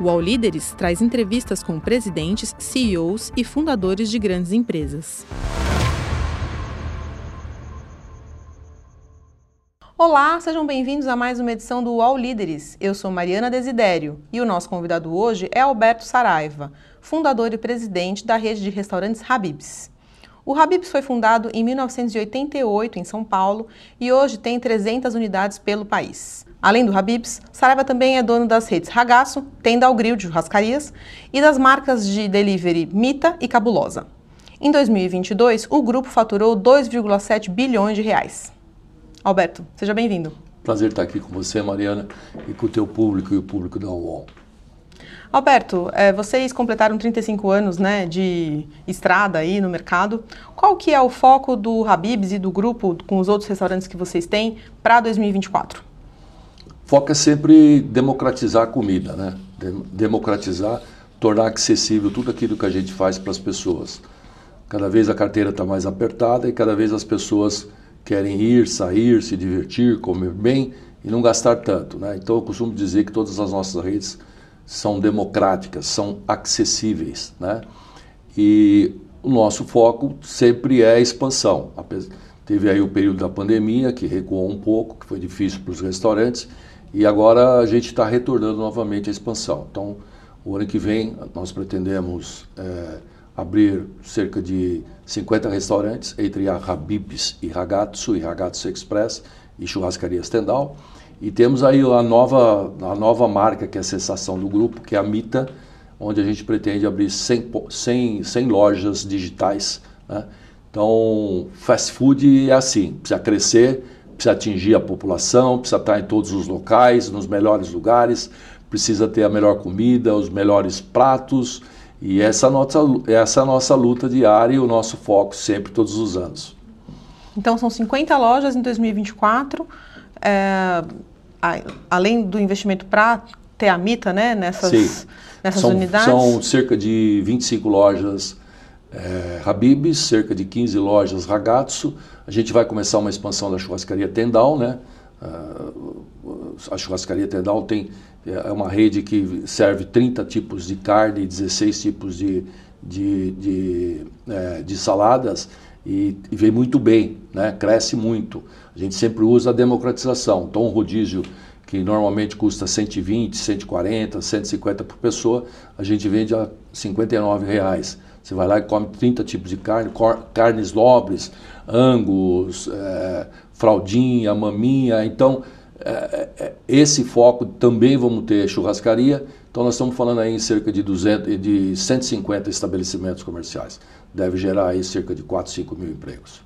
O All Líderes traz entrevistas com presidentes, CEOs e fundadores de grandes empresas. Olá, sejam bem-vindos a mais uma edição do All Líderes. Eu sou Mariana Desidério e o nosso convidado hoje é Alberto Saraiva, fundador e presidente da rede de restaurantes Habibs. O Habibs foi fundado em 1988 em São Paulo e hoje tem 300 unidades pelo país. Além do Habibs, Saraiva também é dono das redes Ragaço, Tenda ao Grill de churrascarias e das marcas de delivery Mita e Cabulosa. Em 2022, o grupo faturou 2,7 bilhões de reais. Alberto, seja bem-vindo. Prazer estar aqui com você, Mariana, e com o teu público e o público da UOL. Alberto, é, vocês completaram 35 anos né, de estrada aí no mercado. Qual que é o foco do Habibs e do grupo com os outros restaurantes que vocês têm para 2024? Foco é sempre democratizar a comida, né? Democratizar, tornar acessível tudo aquilo que a gente faz para as pessoas. Cada vez a carteira está mais apertada e cada vez as pessoas querem ir, sair, se divertir, comer bem e não gastar tanto, né? Então eu costumo dizer que todas as nossas redes são democráticas, são acessíveis, né? E o nosso foco sempre é a expansão. Teve aí o período da pandemia que recuou um pouco, que foi difícil para os restaurantes e agora a gente está retornando novamente à expansão. Então, o ano que vem nós pretendemos é, abrir cerca de 50 restaurantes entre a Habibs e Ragazzo e Ragazzo Express e Churrascaria Stendhal. E temos aí a nova, a nova marca que é a sensação do grupo, que é a Mita, onde a gente pretende abrir 100, 100, 100 lojas digitais. Né? Então, fast food é assim, precisa crescer, precisa atingir a população, precisa estar em todos os locais, nos melhores lugares, precisa ter a melhor comida, os melhores pratos. E essa é a nossa, essa é a nossa luta diária e o nosso foco sempre, todos os anos. Então, são 50 lojas em 2024. É, além do investimento para ter a MITA né, nessas, Sim. nessas são, unidades? São cerca de 25 lojas é, Habibs, cerca de 15 lojas Ragazzo, a gente vai começar uma expansão da churrascaria Tendal, né? Uh, a churrascaria Tendal tem é uma rede que serve 30 tipos de carne, 16 tipos de, de, de, é, de saladas e, e, vem muito bem, né? cresce muito. A gente sempre usa a democratização. Então, um rodízio que normalmente custa 120, 140, 150 por pessoa, a gente vende a 59 reais. Você vai lá e come 30 tipos de carne, carnes nobres, angus, é, fraldinha, maminha. Então, é, é, esse foco também vamos ter churrascaria. Então, nós estamos falando aí em cerca de, 200, de 150 estabelecimentos comerciais. Deve gerar aí cerca de 4, 5 mil empregos.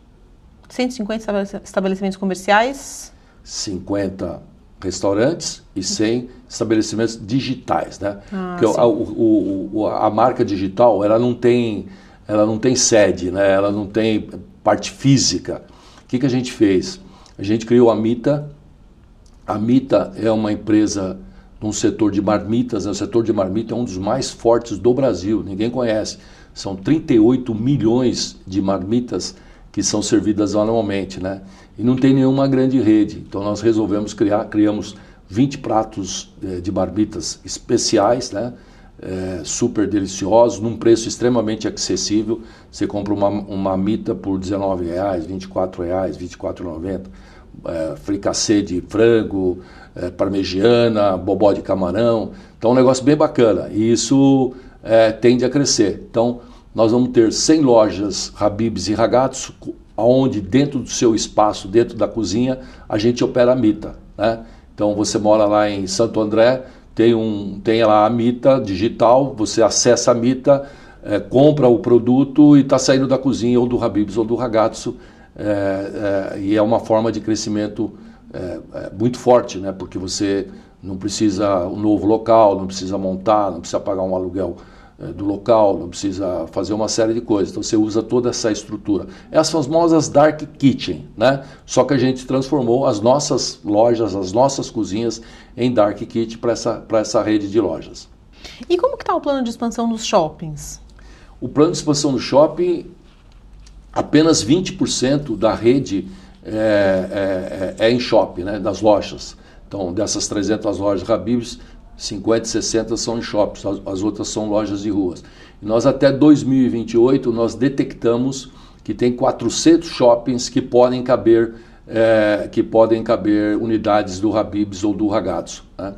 150 estabelecimentos comerciais? 50 restaurantes e 100 estabelecimentos digitais, né? Ah, Porque a, o, o, a marca digital, ela não tem, ela não tem sede, né? Ela não tem parte física. O que, que a gente fez? A gente criou a Mita. A Mita é uma empresa num setor de marmitas, né? o setor de marmita é um dos mais fortes do Brasil, ninguém conhece. São 38 milhões de marmitas que são servidas anualmente, né? E não tem nenhuma grande rede. Então nós resolvemos criar, criamos 20 pratos eh, de marmitas especiais, né? É, super deliciosos, num preço extremamente acessível. Você compra uma, uma mita por R$19,00, R$24,00, R$24,90. É, fricassê de frango, é, parmegiana, bobó de camarão. Então é um negócio bem bacana. E isso tende a crescer. Então nós vamos ter 100 lojas Habibs e Ragazzo, onde dentro do seu espaço, dentro da cozinha, a gente opera a Mita. Né? Então você mora lá em Santo André, tem, um, tem lá a Mita digital, você acessa a Mita, é, compra o produto e está saindo da cozinha ou do Habibs ou do Ragazzo. É, é, e é uma forma de crescimento muito forte, né? porque você não precisa um novo local, não precisa montar, não precisa pagar um aluguel do local, não precisa fazer uma série de coisas. Então você usa toda essa estrutura. É as famosas dark kitchen, né? Só que a gente transformou as nossas lojas, as nossas cozinhas em dark kitchen para essa, essa rede de lojas. E como que está o plano de expansão dos shoppings? O plano de expansão do shopping, apenas 20% da rede é, é, é, é, em shopping, né? Das lojas. Então, dessas 300 lojas Habibs, 50 e 60 são em shoppings, as, as outras são lojas de ruas. E nós até 2028 nós detectamos que tem 400 shoppings que podem caber é, que podem caber unidades do Habibs ou do Ragazzo. Né?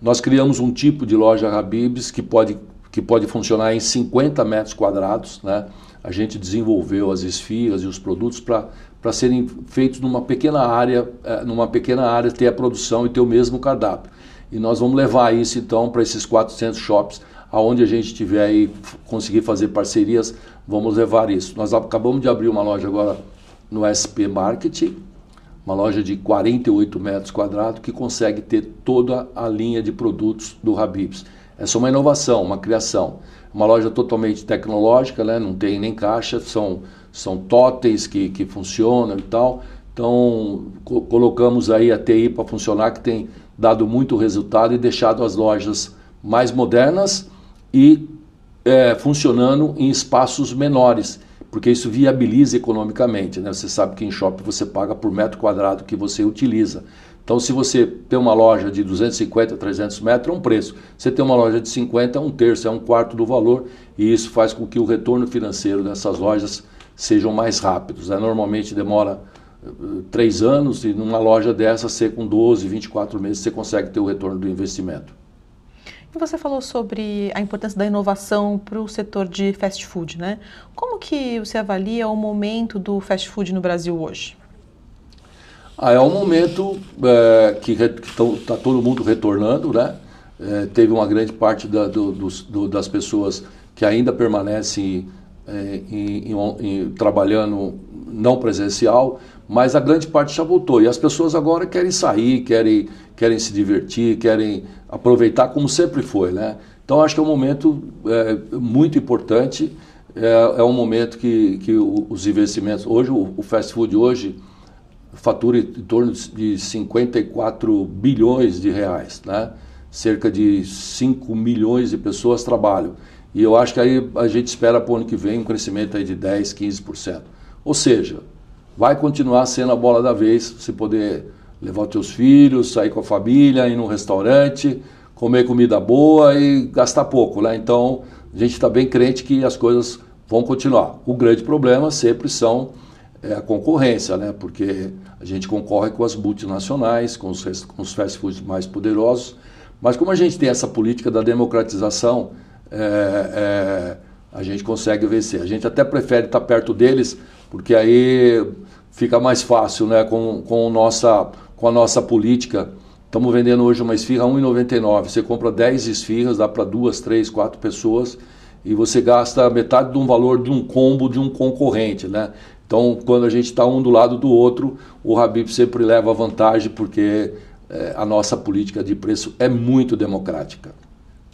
Nós criamos um tipo de loja Habibs que pode, que pode funcionar em 50 metros quadrados. Né? A gente desenvolveu as esfias e os produtos para serem feitos numa pequena área, é, numa pequena área ter a produção e ter o mesmo cardápio. E nós vamos levar isso então para esses 400 shops, aonde a gente tiver aí conseguir fazer parcerias, vamos levar isso. Nós acabamos de abrir uma loja agora no SP Marketing, uma loja de 48 metros quadrados que consegue ter toda a linha de produtos do Habibs. Essa é uma inovação, uma criação. Uma loja totalmente tecnológica, né? não tem nem caixa, são, são totens que, que funcionam e tal. Então, co colocamos aí a TI para funcionar, que tem dado muito resultado e deixado as lojas mais modernas e é, funcionando em espaços menores porque isso viabiliza economicamente. Né? Você sabe que em shopping você paga por metro quadrado que você utiliza. Então, se você tem uma loja de 250, 300 metros, é um preço. Você tem uma loja de 50, é um terço, é um quarto do valor, e isso faz com que o retorno financeiro dessas lojas sejam mais rápidos. Né? Normalmente demora três anos, e numa loja dessa, ser com 12, 24 meses, você consegue ter o retorno do investimento. E você falou sobre a importância da inovação para o setor de fast food, né? Como que você avalia o momento do fast food no Brasil hoje? Ah, é um momento é, que está todo mundo retornando, né? É, teve uma grande parte da, do, do, das pessoas que ainda permanecem em, em, em, trabalhando não presencial, mas a grande parte já voltou. E as pessoas agora querem sair, querem, querem se divertir, querem aproveitar como sempre foi, né? Então acho que é um momento é, muito importante, é, é, um momento que, que os investimentos, hoje o, o fast food hoje fatura em torno de 54 bilhões de reais, né? Cerca de 5 milhões de pessoas trabalham. E eu acho que aí a gente espera para o ano que vem um crescimento aí de 10, 15%. Ou seja, vai continuar sendo a bola da vez, você poder levar os teus filhos, sair com a família, ir num restaurante, comer comida boa e gastar pouco, né? Então, a gente está bem crente que as coisas vão continuar. O grande problema sempre são é, a concorrência, né? Porque a gente concorre com as multinacionais, com os, com os fast foods mais poderosos, mas como a gente tem essa política da democratização, é, é, a gente consegue vencer. A gente até prefere estar perto deles, porque aí fica mais fácil, né? Com, com nossa com a nossa política. Estamos vendendo hoje uma esfirra a 1,99. Você compra 10 esfirras, dá para duas, três, quatro pessoas e você gasta metade de um valor de um combo de um concorrente, né? Então, quando a gente está um do lado do outro, o Habib sempre leva vantagem porque é, a nossa política de preço é muito democrática.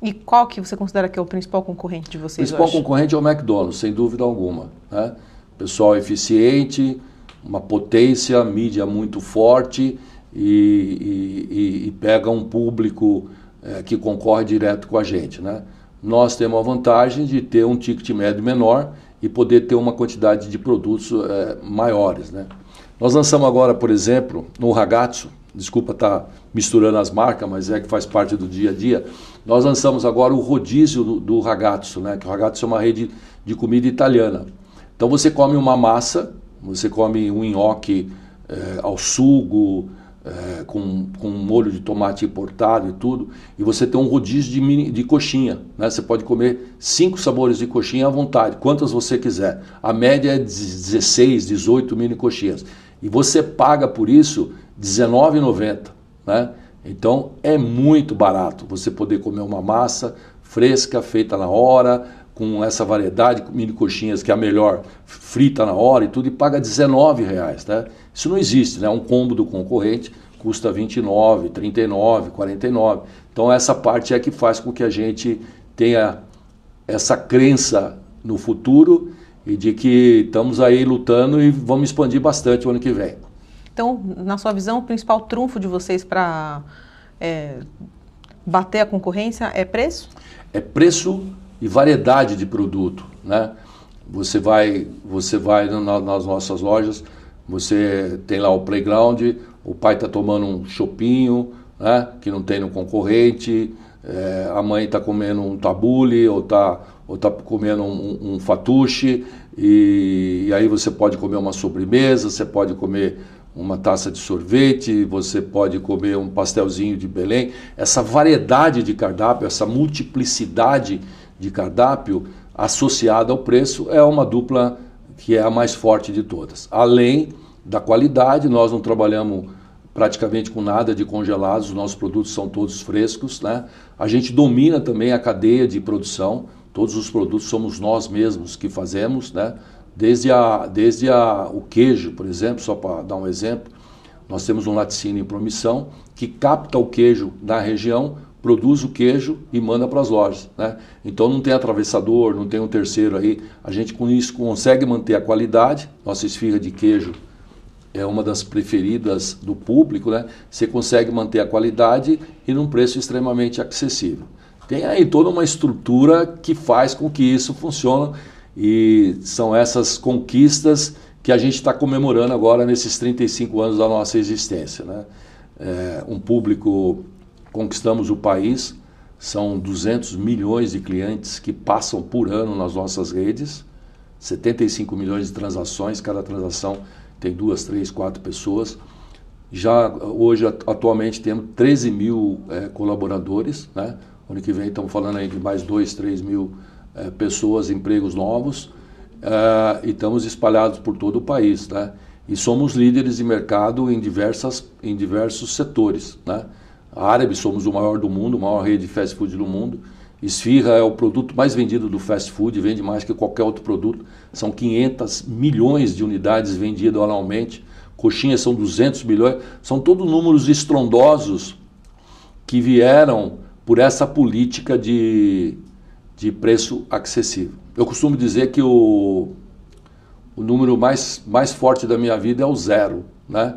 E qual que você considera que é o principal concorrente de vocês O principal concorrente é o McDonald's, sem dúvida alguma. Né? Pessoal eficiente, uma potência, mídia muito forte e, e, e pega um público é, que concorre direto com a gente. Né? Nós temos a vantagem de ter um ticket médio menor e poder ter uma quantidade de produtos é, maiores. Né? Nós lançamos agora, por exemplo, no Ragazzo, desculpa estar tá misturando as marcas, mas é que faz parte do dia a dia, nós lançamos agora o rodízio do, do Ragazzo, né? que o Ragazzo é uma rede de comida italiana. Então você come uma massa, você come um nhoque é, ao sugo, é, com, com molho de tomate importado e tudo, e você tem um rodízio de, mini, de coxinha. Né? Você pode comer cinco sabores de coxinha à vontade, quantas você quiser. A média é 16, 18 mini coxinhas. E você paga por isso R$19,90. Né? Então é muito barato você poder comer uma massa fresca, feita na hora, com essa variedade de mini coxinhas que é a melhor, frita na hora e tudo, e paga R$19,00. Né? Isso não existe, né? Um combo do concorrente custa 29, 39, 49. Então essa parte é que faz com que a gente tenha essa crença no futuro e de que estamos aí lutando e vamos expandir bastante o ano que vem. Então, na sua visão, o principal trunfo de vocês para é, bater a concorrência é preço? É preço e variedade de produto, né? Você vai, você vai nas nossas lojas, você tem lá o playground, o pai está tomando um chopinho, né, que não tem no concorrente, é, a mãe está comendo um tabule ou está ou tá comendo um, um fatuche, e, e aí você pode comer uma sobremesa, você pode comer uma taça de sorvete, você pode comer um pastelzinho de Belém. Essa variedade de cardápio, essa multiplicidade de cardápio associada ao preço é uma dupla que é a mais forte de todas. Além da qualidade, nós não trabalhamos praticamente com nada de congelados, os nossos produtos são todos frescos. Né? A gente domina também a cadeia de produção, todos os produtos somos nós mesmos que fazemos, né? Desde, a, desde a, o queijo, por exemplo, só para dar um exemplo, nós temos um laticínio em promissão que capta o queijo na região, produz o queijo e manda para as lojas. Né? Então não tem atravessador, não tem um terceiro aí. A gente com isso consegue manter a qualidade. Nossa esfirra de queijo é uma das preferidas do público, né? Você consegue manter a qualidade e num preço extremamente acessível. Tem aí toda uma estrutura que faz com que isso funcione e são essas conquistas que a gente está comemorando agora nesses 35 anos da nossa existência, né? É, um público, conquistamos o país, são 200 milhões de clientes que passam por ano nas nossas redes, 75 milhões de transações, cada transação tem duas, três, quatro pessoas. Já hoje, atualmente, temos 13 mil é, colaboradores. Né? Ano que vem estamos falando aí de mais 2, 3 mil é, pessoas, empregos novos. É, e estamos espalhados por todo o país. Né? E somos líderes de mercado em, diversas, em diversos setores. Né? A Árabe somos o maior do mundo, a maior rede de fast food do mundo. Esfirra é o produto mais vendido do fast food, vende mais que qualquer outro produto. São 500 milhões de unidades vendidas anualmente. Coxinha são 200 milhões. São todos números estrondosos que vieram por essa política de, de preço acessível. Eu costumo dizer que o, o número mais, mais forte da minha vida é o zero, né?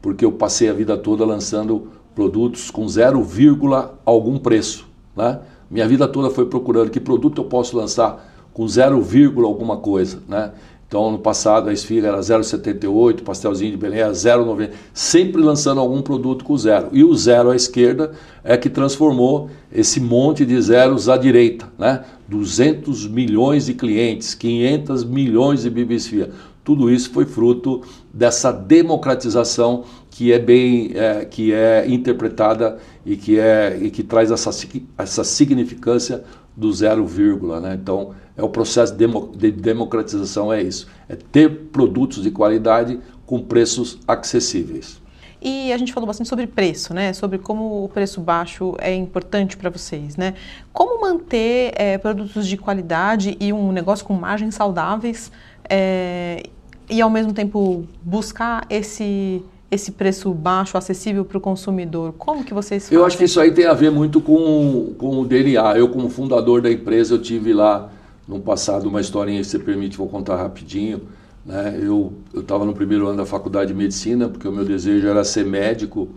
porque eu passei a vida toda lançando produtos com zero vírgula algum preço. Né? Minha vida toda foi procurando que produto eu posso lançar com 0, alguma coisa, né? Então, no passado, a esfirra era 0,78, pastelzinho de Belém era 0,90, sempre lançando algum produto com zero. E o zero à esquerda é que transformou esse monte de zeros à direita, né? 200 milhões de clientes, 500 milhões de bibisfia. Tudo isso foi fruto dessa democratização que é bem, é, que é interpretada e que, é, e que traz essa, essa significância do zero vírgula. Né? Então, é o processo de democratização, é isso. É ter produtos de qualidade com preços acessíveis. E a gente falou bastante sobre preço, né? Sobre como o preço baixo é importante para vocês, né? Como manter é, produtos de qualidade e um negócio com margens saudáveis é, e ao mesmo tempo buscar esse esse preço baixo, acessível para o consumidor? Como que vocês fazem? Eu acho que isso aí tem a ver muito com, com o DNA. Eu, como fundador da empresa, eu tive lá no passado uma historinha, se você permite, vou contar rapidinho. Né? Eu estava no primeiro ano da faculdade de medicina, porque o meu desejo era ser médico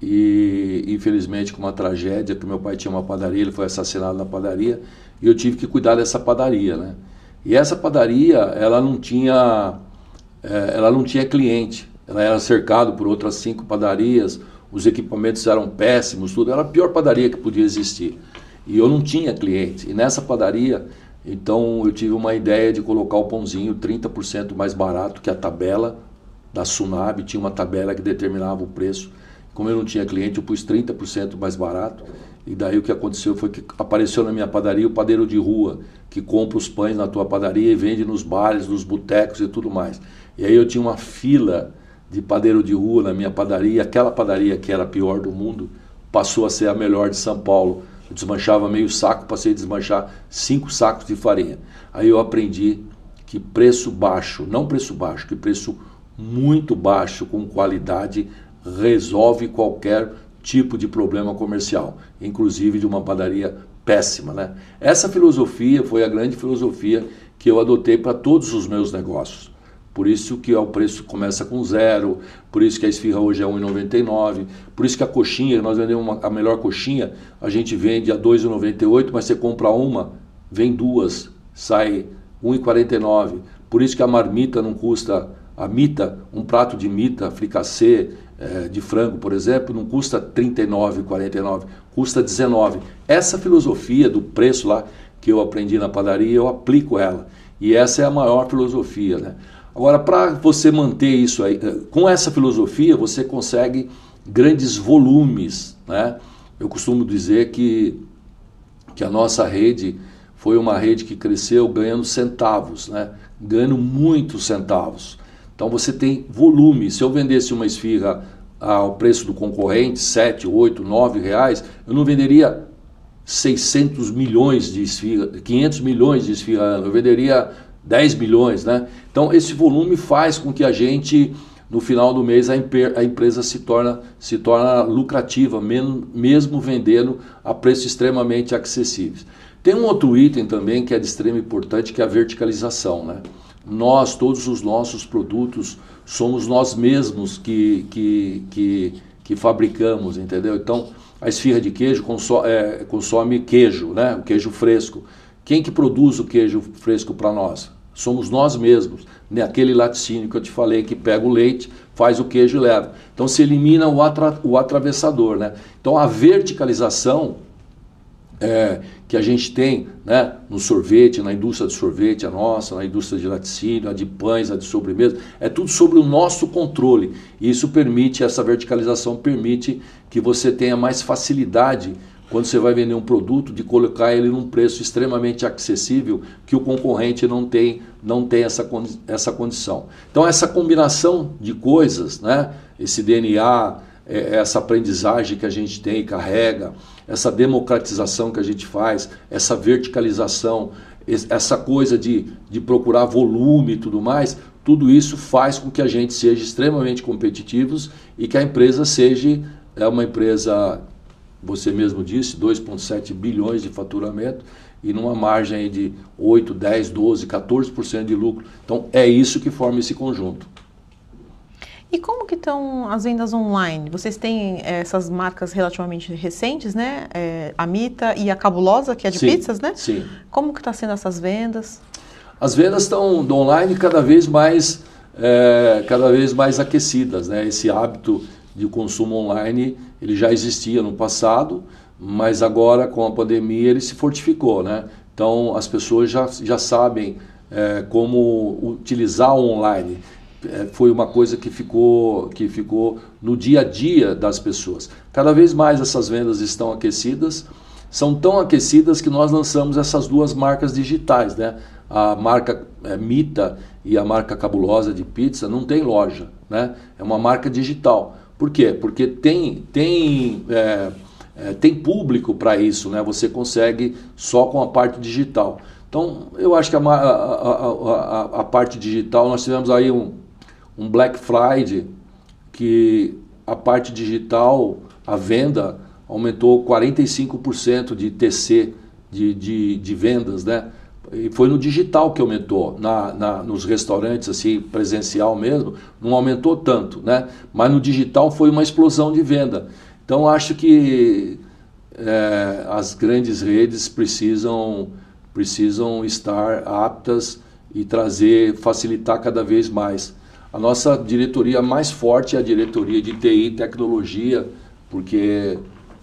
e, infelizmente, com uma tragédia, que meu pai tinha uma padaria, ele foi assassinado na padaria, e eu tive que cuidar dessa padaria, né? E essa padaria, ela não tinha, é, ela não tinha cliente. Ela era cercada por outras cinco padarias, os equipamentos eram péssimos, tudo. Era a pior padaria que podia existir. E eu não tinha cliente. E nessa padaria, então eu tive uma ideia de colocar o pãozinho 30% mais barato que a tabela da Sunab, tinha uma tabela que determinava o preço. Como eu não tinha cliente, eu pus 30% mais barato. E daí o que aconteceu foi que apareceu na minha padaria o padeiro de rua, que compra os pães na tua padaria e vende nos bares, nos botecos e tudo mais. E aí eu tinha uma fila de padeiro de rua na minha padaria, aquela padaria que era a pior do mundo, passou a ser a melhor de São Paulo. Desmanchava meio saco, passei a desmanchar cinco sacos de farinha. Aí eu aprendi que preço baixo, não preço baixo, que preço muito baixo com qualidade resolve qualquer tipo de problema comercial, inclusive de uma padaria péssima. Né? Essa filosofia foi a grande filosofia que eu adotei para todos os meus negócios. Por isso que o preço começa com zero, por isso que a esfirra hoje é 1,99, por isso que a coxinha, nós vendemos uma, a melhor coxinha, a gente vende a 2,98, mas você compra uma, vem duas, sai 1,49. Por isso que a marmita não custa, a mita, um prato de mita, fricassê, é, de frango, por exemplo, não custa R$ 39,49, custa 19. Essa filosofia do preço lá que eu aprendi na padaria, eu aplico ela. E essa é a maior filosofia, né? Agora, para você manter isso aí, eh, com essa filosofia, você consegue grandes volumes, né? Eu costumo dizer que, que a nossa rede foi uma rede que cresceu ganhando centavos, né? Ganhando muitos centavos. Então você tem volume. Se eu vendesse uma esfirra ao preço do concorrente, 7, 8, 9 reais, eu não venderia 600 milhões de esfirra, 500 milhões de esfirra ano, eu venderia 10 milhões, né? Então esse volume faz com que a gente no final do mês a, a empresa se torna, se torna lucrativa, mesmo, vendendo a preços extremamente acessíveis. Tem um outro item também que é de extrema importância, que é a verticalização. Né? Nós, todos os nossos produtos, somos nós mesmos que, que, que, que fabricamos, entendeu? Então, a esfirra de queijo consome, é, consome queijo, né? o queijo fresco. Quem que produz o queijo fresco para nós? Somos nós mesmos. Né? Aquele laticínio que eu te falei que pega o leite, faz o queijo e leva. Então se elimina o, atra, o atravessador. Né? Então a verticalização é, que a gente tem né, no sorvete, na indústria de sorvete, a nossa, na indústria de laticínio, a de pães, a de sobremesa, é tudo sobre o nosso controle. E isso permite, essa verticalização permite que você tenha mais facilidade quando você vai vender um produto, de colocar ele num preço extremamente acessível que o concorrente não tem, não tem essa, essa condição. Então, essa combinação de coisas, né, esse DNA, é, essa aprendizagem que a gente tem e carrega, essa democratização que a gente faz, essa verticalização, essa coisa de, de procurar volume e tudo mais, tudo isso faz com que a gente seja extremamente competitivos e que a empresa seja é uma empresa você mesmo disse, 2,7 bilhões de faturamento e numa margem de 8, 10, 12, 14% de lucro. Então é isso que forma esse conjunto. E como que estão as vendas online? Vocês têm é, essas marcas relativamente recentes, né? É, a Mita e a Cabulosa, que é de sim, pizzas, né? Sim. Como que está sendo essas vendas? As vendas estão online cada vez mais, é, cada vez mais aquecidas, né? Esse hábito de consumo online ele já existia no passado, mas agora com a pandemia ele se fortificou, né? Então as pessoas já, já sabem é, como utilizar o online. É, foi uma coisa que ficou, que ficou no dia a dia das pessoas. Cada vez mais essas vendas estão aquecidas, são tão aquecidas que nós lançamos essas duas marcas digitais, né? A marca é, Mita e a marca Cabulosa de pizza não tem loja, né? É uma marca digital. Por quê? Porque tem, tem, é, é, tem público para isso, né? você consegue só com a parte digital. Então, eu acho que a, a, a, a parte digital, nós tivemos aí um, um Black Friday que a parte digital, a venda aumentou 45% de TC de, de, de vendas, né? E foi no digital que aumentou, na, na, nos restaurantes assim presencial mesmo, não aumentou tanto, né? Mas no digital foi uma explosão de venda. Então acho que é, as grandes redes precisam precisam estar aptas e trazer, facilitar cada vez mais. A nossa diretoria mais forte é a diretoria de TI tecnologia, porque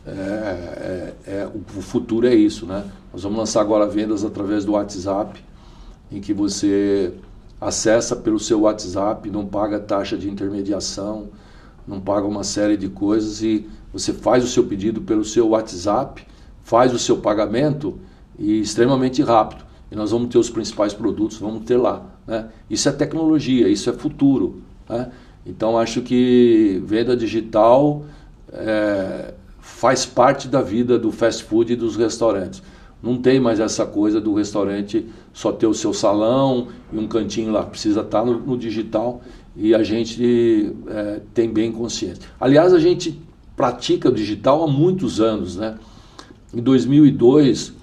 é, é, é, o futuro é isso, né? Nós vamos lançar agora vendas através do WhatsApp, em que você acessa pelo seu WhatsApp, não paga taxa de intermediação, não paga uma série de coisas e você faz o seu pedido pelo seu WhatsApp, faz o seu pagamento e extremamente rápido. E nós vamos ter os principais produtos, vamos ter lá. Né? Isso é tecnologia, isso é futuro. Né? Então acho que venda digital é, faz parte da vida do fast food e dos restaurantes. Não tem mais essa coisa do restaurante só ter o seu salão e um cantinho lá. Precisa estar no, no digital e a gente é, tem bem consciência. Aliás, a gente pratica o digital há muitos anos. Né? Em 2002,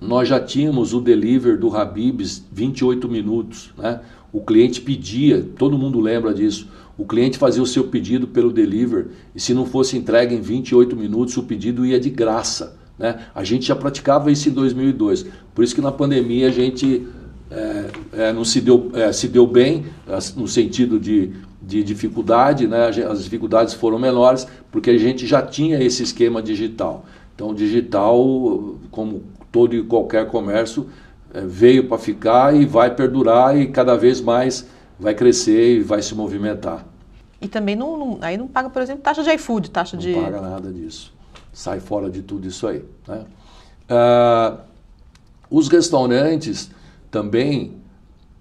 nós já tínhamos o deliver do Habibs 28 minutos. Né? O cliente pedia, todo mundo lembra disso. O cliente fazia o seu pedido pelo deliver e se não fosse entregue em 28 minutos, o pedido ia de graça. Né? A gente já praticava isso em 2002. Por isso que na pandemia a gente é, é, não se deu, é, se deu bem, no sentido de, de dificuldade, né? as dificuldades foram menores porque a gente já tinha esse esquema digital. Então, digital, como todo e qualquer comércio, é, veio para ficar e vai perdurar e cada vez mais vai crescer e vai se movimentar. E também não, não aí não paga, por exemplo, taxa de iFood, taxa não de... Não paga nada disso. Sai fora de tudo isso aí. Né? Ah, os restaurantes também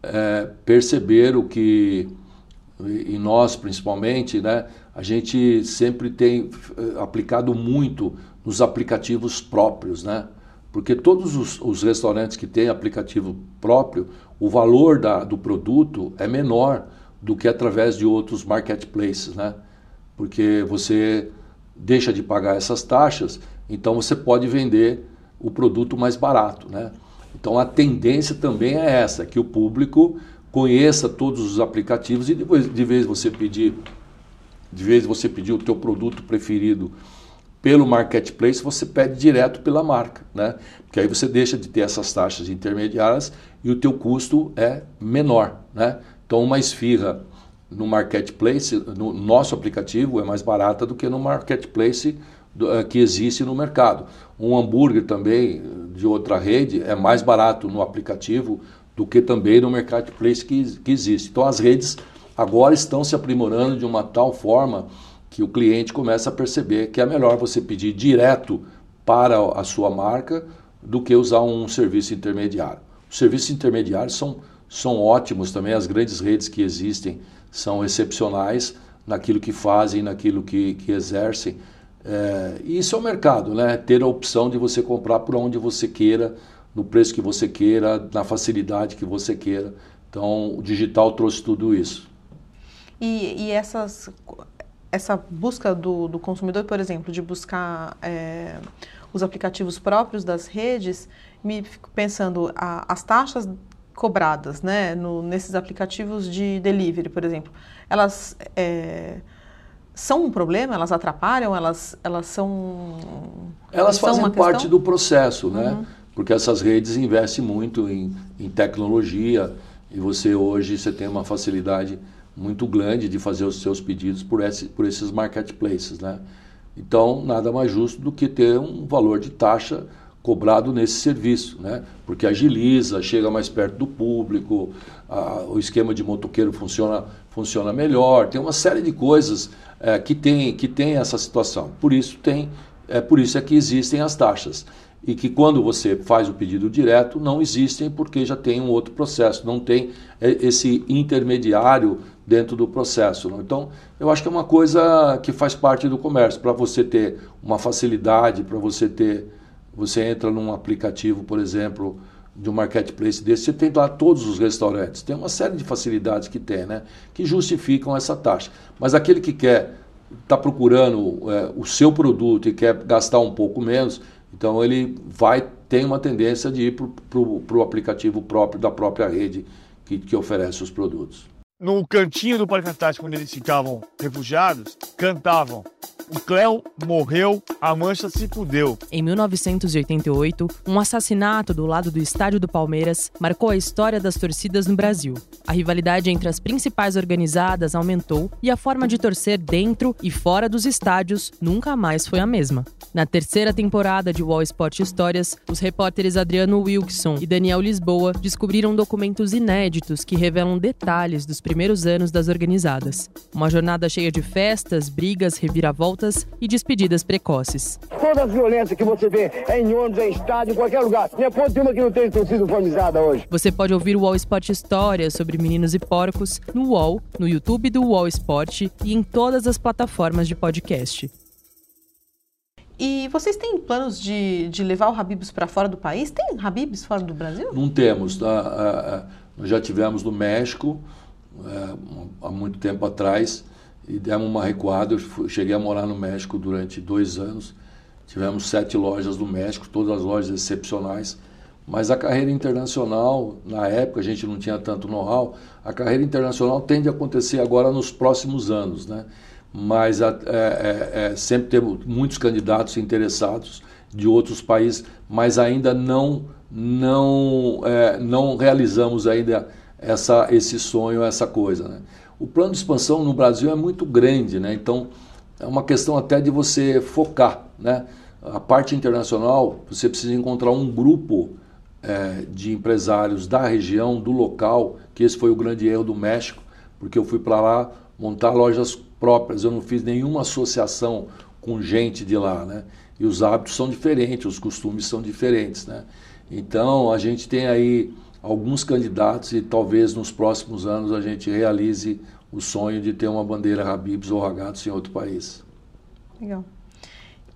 é, perceberam que, e nós principalmente, né, a gente sempre tem eh, aplicado muito nos aplicativos próprios, né? Porque todos os, os restaurantes que têm aplicativo próprio, o valor da, do produto é menor do que através de outros marketplaces, né? Porque você deixa de pagar essas taxas, então você pode vender o produto mais barato, né? Então a tendência também é essa, que o público conheça todos os aplicativos e depois de vez você pedir de vez você pedir o teu produto preferido pelo marketplace, você pede direto pela marca, né? Porque aí você deixa de ter essas taxas intermediárias e o teu custo é menor, né? Então uma esfirra no marketplace, no nosso aplicativo, é mais barata do que no marketplace eh, que existe no mercado. Um hambúrguer também de outra rede é mais barato no aplicativo do que também no marketplace que, que existe. Então as redes agora estão se aprimorando de uma tal forma que o cliente começa a perceber que é melhor você pedir direto para a sua marca do que usar um serviço intermediário. Os serviços intermediários são, são ótimos também, as grandes redes que existem são excepcionais naquilo que fazem, naquilo que, que exercem. É, isso é o mercado, né? Ter a opção de você comprar por onde você queira, no preço que você queira, na facilidade que você queira. Então, o digital trouxe tudo isso. E, e essas, essa busca do, do, consumidor, por exemplo, de buscar é, os aplicativos próprios das redes, me fico pensando, a, as taxas cobradas né, no, nesses aplicativos de delivery, por exemplo, elas é, são um problema? Elas atrapalham? Elas, elas são. Elas fazem são parte questão? do processo, né? Uhum. Porque essas redes investem muito em, em tecnologia e você hoje você tem uma facilidade muito grande de fazer os seus pedidos por, esse, por esses marketplaces, né? Então, nada mais justo do que ter um valor de taxa cobrado nesse serviço, né? Porque agiliza, chega mais perto do público, a, o esquema de motoqueiro funciona, funciona melhor, tem uma série de coisas é, que, tem, que tem essa situação. Por isso tem, é por isso é que existem as taxas e que quando você faz o pedido direto não existem porque já tem um outro processo, não tem é, esse intermediário dentro do processo. Não? Então, eu acho que é uma coisa que faz parte do comércio, para você ter uma facilidade, para você ter, você entra num aplicativo, por exemplo, de um marketplace desse, você tem lá todos os restaurantes, tem uma série de facilidades que tem, né, que justificam essa taxa. Mas aquele que quer está procurando é, o seu produto e quer gastar um pouco menos, então ele vai tem uma tendência de ir para o aplicativo próprio da própria rede que, que oferece os produtos. No cantinho do Parque Antártico, onde eles ficavam refugiados, cantavam o Cléo morreu, a Mancha se fudeu. Em 1988, um assassinato do lado do estádio do Palmeiras marcou a história das torcidas no Brasil. A rivalidade entre as principais organizadas aumentou e a forma de torcer dentro e fora dos estádios nunca mais foi a mesma. Na terceira temporada de Wall Sport Histórias, os repórteres Adriano Wilkson e Daniel Lisboa descobriram documentos inéditos que revelam detalhes dos primeiros anos das organizadas. Uma jornada cheia de festas, brigas, reviravoltas e despedidas precoces. Toda a violência que você vê é em ônibus, é em estádio, em qualquer lugar. Não é ponto que não sido uniformizada hoje. Você pode ouvir o Wall Sport Histórias sobre meninos e porcos no UOL, no YouTube do Wall Sport e em todas as plataformas de podcast. E vocês têm planos de, de levar o Habibs para fora do país? Tem Habibs fora do Brasil? Não temos. Tá? Nós já tivemos no México, é, há muito tempo atrás, e demos uma recuada. Eu cheguei a morar no México durante dois anos. Tivemos sete lojas no México, todas as lojas excepcionais. Mas a carreira internacional, na época a gente não tinha tanto know-how, a carreira internacional tende a acontecer agora nos próximos anos, né? Mas é, é, é, sempre temos muitos candidatos interessados de outros países, mas ainda não não é, não realizamos ainda essa esse sonho, essa coisa, né? O plano de expansão no Brasil é muito grande, né? Então é uma questão até de você focar, né? A parte internacional, você precisa encontrar um grupo é, de empresários da região, do local, que esse foi o grande erro do México, porque eu fui para lá montar lojas próprias, eu não fiz nenhuma associação com gente de lá, né? E os hábitos são diferentes, os costumes são diferentes, né? Então a gente tem aí alguns candidatos e talvez nos próximos anos a gente realize o sonho de ter uma bandeira Habibs ou Ragatos em outro país. Legal.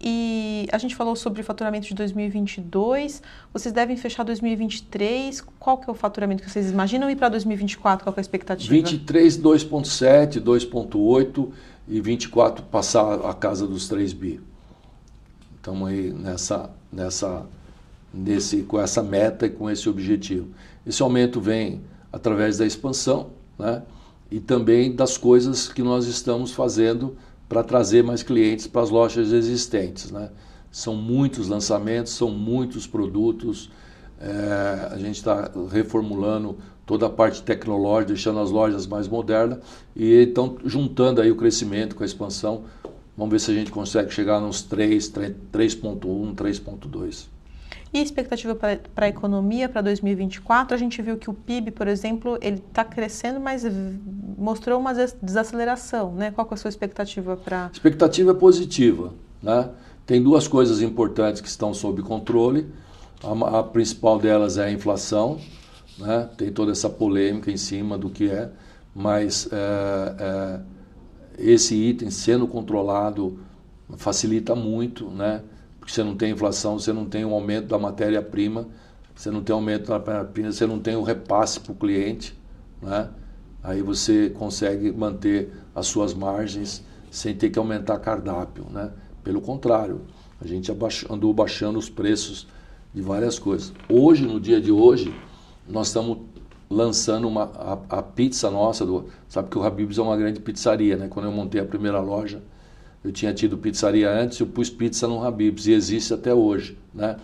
E a gente falou sobre faturamento de 2022. Vocês devem fechar 2023. Qual que é o faturamento que vocês imaginam? E para 2024, qual é a expectativa? 23, 2.7, 2.8 e 24 passar a casa dos 3 bi. Estamos aí nessa, nessa, nesse, com essa meta e com esse objetivo. Esse aumento vem através da expansão, né? E também das coisas que nós estamos fazendo para trazer mais clientes para as lojas existentes. Né? São muitos lançamentos, são muitos produtos. É, a gente está reformulando toda a parte tecnológica, deixando as lojas mais modernas e então juntando aí o crescimento com a expansão. Vamos ver se a gente consegue chegar nos 3, 3.1, 3.2. E expectativa para a economia para 2024? A gente viu que o PIB, por exemplo, ele está crescendo, mas mostrou uma desaceleração. Né? Qual é a sua expectativa para... Expectativa é positiva. Né? Tem duas coisas importantes que estão sob controle. A, a principal delas é a inflação. Né? Tem toda essa polêmica em cima do que é, mas é, é, esse item sendo controlado facilita muito, né? Porque você não tem inflação, você não tem um aumento da matéria-prima, você não tem aumento da matéria-prima, você não tem o repasse para o cliente, né? aí você consegue manter as suas margens sem ter que aumentar cardápio. Né? Pelo contrário, a gente andou baixando os preços de várias coisas. Hoje, no dia de hoje, nós estamos lançando uma, a, a pizza nossa, do, sabe que o Habib's é uma grande pizzaria, né? Quando eu montei a primeira loja, eu tinha tido pizzaria antes, eu pus pizza no Habib's e existe até hoje, né?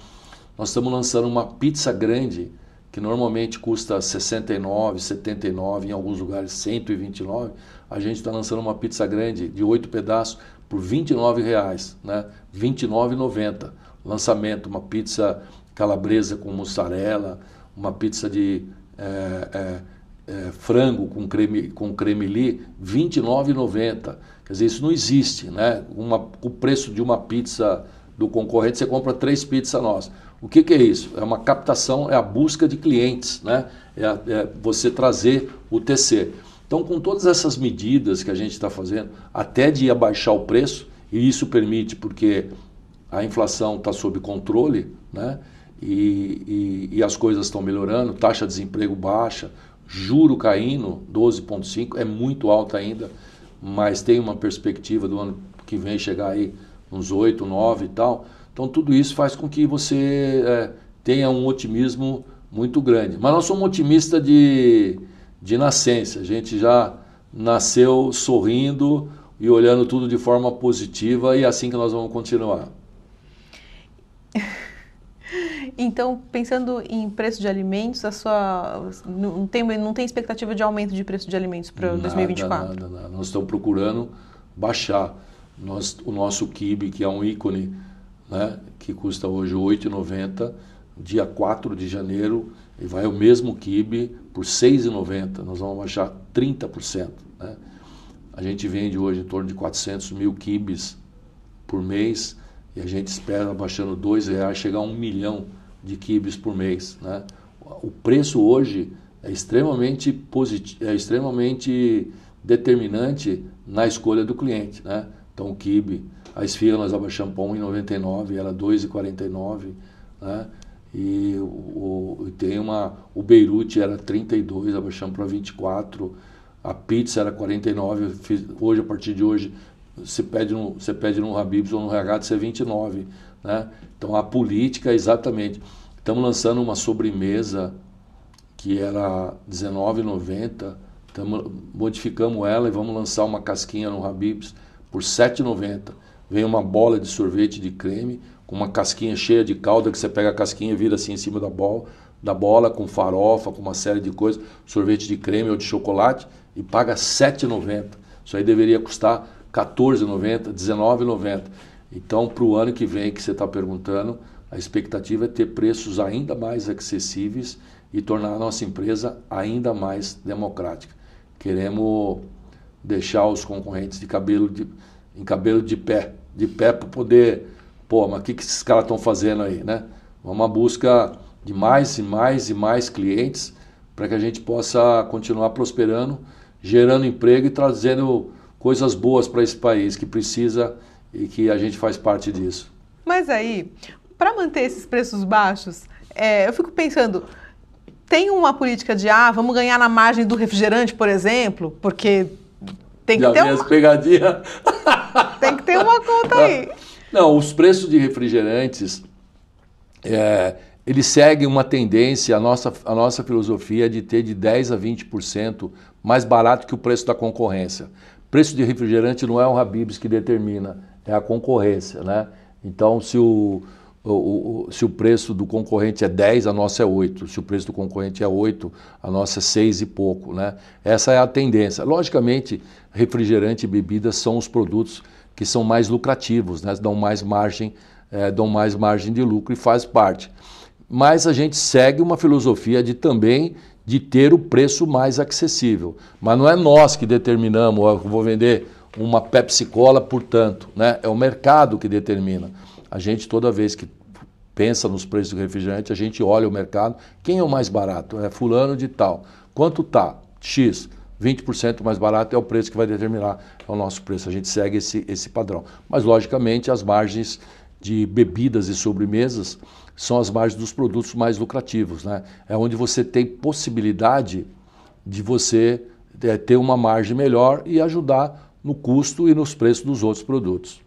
Nós estamos lançando uma pizza grande que normalmente custa 69, 79, em alguns lugares 129. A gente está lançando uma pizza grande de oito pedaços por 29 reais, né? 29,90. Lançamento, uma pizza calabresa com mussarela, uma pizza de é, é, é, frango com creme, com creme li, 29,90. Quer dizer, isso não existe, né? Uma, o preço de uma pizza do concorrente, você compra três pizzas nossas. O que, que, é isso? É uma captação, é a busca de clientes, né? É, é você trazer o TC. Então, com todas essas medidas que a gente está fazendo, até de abaixar o preço, e isso permite porque a inflação está sob controle, né? E, e, e as coisas estão melhorando, taxa de desemprego baixa, Juro caindo, 12,5, é muito alto ainda, mas tem uma perspectiva do ano que vem chegar aí uns 8, 9 e tal. Então tudo isso faz com que você é, tenha um otimismo muito grande. Mas nós somos otimistas de, de nascença, a gente já nasceu sorrindo e olhando tudo de forma positiva e é assim que nós vamos continuar. Então, pensando em preço de alimentos, a sua não tem, não tem expectativa de aumento de preço de alimentos para 2024? Nada, nada. Nós estamos procurando baixar. Nós, o nosso kibe, que é um ícone, né, que custa hoje R$ 8,90, dia 4 de janeiro, e vai o mesmo kibe por R$ 6,90. Nós vamos baixar 30%. Né? A gente vende hoje em torno de 400 mil quibes por mês e a gente espera, baixando dois reais, chegar a um milhão de quibes por mês. Né? O preço hoje é extremamente positivo, é extremamente determinante na escolha do cliente. Né? Então o quibe, a esfirra nós abaixamos para 1,99, era 2,49, né? E o, o, tem uma, o Beirute era 32, abaixamos para 24, a pizza era 49, hoje a partir de hoje você pede no, você pede no Habib's ou no Regato, é 29. Né? Então a política, exatamente. Estamos lançando uma sobremesa que era R$19,90. Modificamos ela e vamos lançar uma casquinha no Habib's por R$7,90. Vem uma bola de sorvete de creme com uma casquinha cheia de calda que você pega a casquinha e vira assim em cima da bola. da bola com farofa, com uma série de coisas, sorvete de creme ou de chocolate e paga R$ 7,90. Isso aí deveria custar R$ 14,90, R$ 19,90. Então, para o ano que vem que você está perguntando, a expectativa é ter preços ainda mais acessíveis e tornar a nossa empresa ainda mais democrática. Queremos deixar os concorrentes de cabelo de, em cabelo de pé, de pé para poder, pô, mas o que, que esses caras estão fazendo aí, né? Vamos à busca de mais e mais e mais clientes para que a gente possa continuar prosperando, gerando emprego e trazendo coisas boas para esse país que precisa e que a gente faz parte disso. Mas aí, para manter esses preços baixos, é, eu fico pensando, tem uma política de, ah, vamos ganhar na margem do refrigerante, por exemplo, porque tem que Já ter uma... as pegadinhas. Tem que ter uma conta aí. Não, os preços de refrigerantes, é, eles seguem uma tendência, a nossa, a nossa filosofia é de ter de 10% a 20% mais barato que o preço da concorrência. Preço de refrigerante não é o Habibs que determina, é a concorrência, né? Então, se o, o, o, se o preço do concorrente é 10, a nossa é 8. Se o preço do concorrente é 8, a nossa é 6 e pouco. Né? Essa é a tendência. Logicamente, refrigerante e bebidas são os produtos que são mais lucrativos, né? dão, mais margem, é, dão mais margem de lucro e faz parte. Mas a gente segue uma filosofia de também de ter o preço mais acessível. Mas não é nós que determinamos, vou vender uma Pepsi Cola por tanto, né? é o mercado que determina. A gente, toda vez que pensa nos preços do refrigerante, a gente olha o mercado, quem é o mais barato? É fulano de tal. Quanto tá? X. 20% mais barato é o preço que vai determinar é o nosso preço. A gente segue esse, esse padrão. Mas, logicamente, as margens de bebidas e sobremesas são as margens dos produtos mais lucrativos. Né? É onde você tem possibilidade de você é, ter uma margem melhor e ajudar no custo e nos preços dos outros produtos.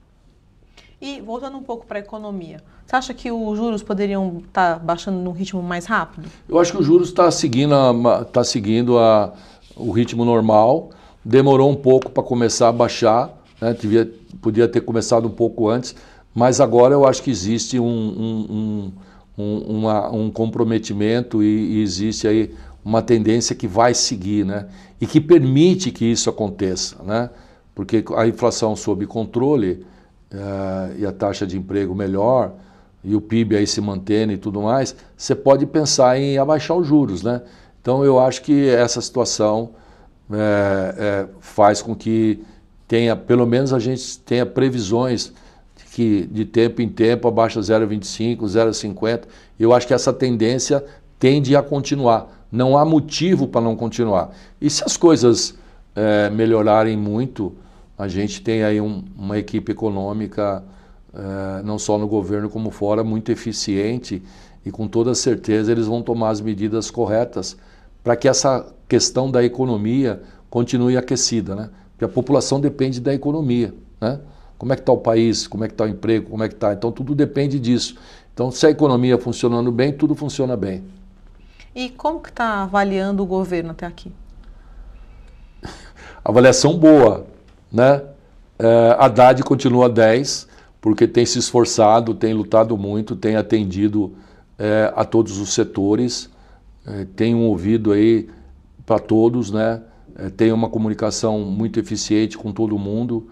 E voltando um pouco para a economia, você acha que os juros poderiam estar tá baixando num ritmo mais rápido? Eu acho que os juros está seguindo, a, tá seguindo a, o ritmo normal. Demorou um pouco para começar a baixar, né? Devia, podia ter começado um pouco antes, mas agora eu acho que existe um, um, um, uma, um comprometimento e, e existe aí uma tendência que vai seguir, né? E que permite que isso aconteça, né? Porque a inflação sob controle uh, e a taxa de emprego melhor e o PIB aí se mantendo e tudo mais, você pode pensar em abaixar os juros, né? Então eu acho que essa situação é, é, faz com que tenha, pelo menos a gente tenha previsões que de tempo em tempo abaixa 0,25, 0,50. Eu acho que essa tendência tende a continuar. Não há motivo para não continuar. E se as coisas é, melhorarem muito, a gente tem aí um, uma equipe econômica, eh, não só no governo como fora, muito eficiente e com toda certeza eles vão tomar as medidas corretas para que essa questão da economia continue aquecida, né? Porque a população depende da economia, né? Como é que está o país, como é que está o emprego, como é que está. Então tudo depende disso. Então se a economia funcionando bem, tudo funciona bem. E como que está avaliando o governo até aqui? Avaliação boa né? É, Haddad continua 10, porque tem se esforçado, tem lutado muito, tem atendido é, a todos os setores, é, tem um ouvido aí para todos, né? É, tem uma comunicação muito eficiente com todo mundo,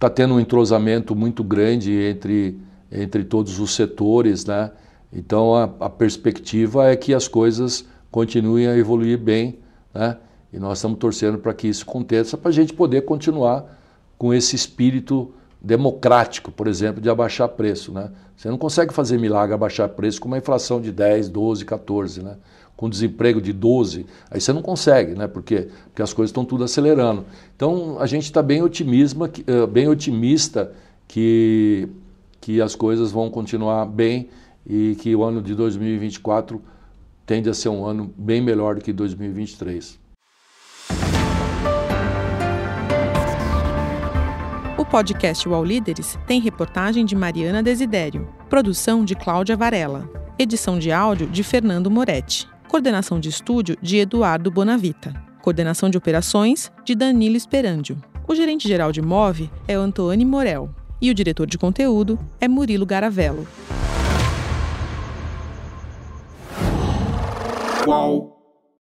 está tendo um entrosamento muito grande entre, entre todos os setores, né? Então a, a perspectiva é que as coisas continuem a evoluir bem, né? E nós estamos torcendo para que isso aconteça, para a gente poder continuar com esse espírito democrático, por exemplo, de abaixar preço. Né? Você não consegue fazer milagre abaixar preço com uma inflação de 10, 12, 14, né? Com desemprego de 12, aí você não consegue, né? Por quê? Porque as coisas estão tudo acelerando. Então a gente está bem, otimismo, eh, bem otimista que, que as coisas vão continuar bem e que o ano de 2024 tende a ser um ano bem melhor do que 2023. podcast UOL Líderes tem reportagem de Mariana Desidério, produção de Cláudia Varela, edição de áudio de Fernando Moretti, coordenação de estúdio de Eduardo Bonavita, coordenação de operações de Danilo Esperandio. O gerente-geral de MOVE é Antônio Morel e o diretor de conteúdo é Murilo Garavello. Uau.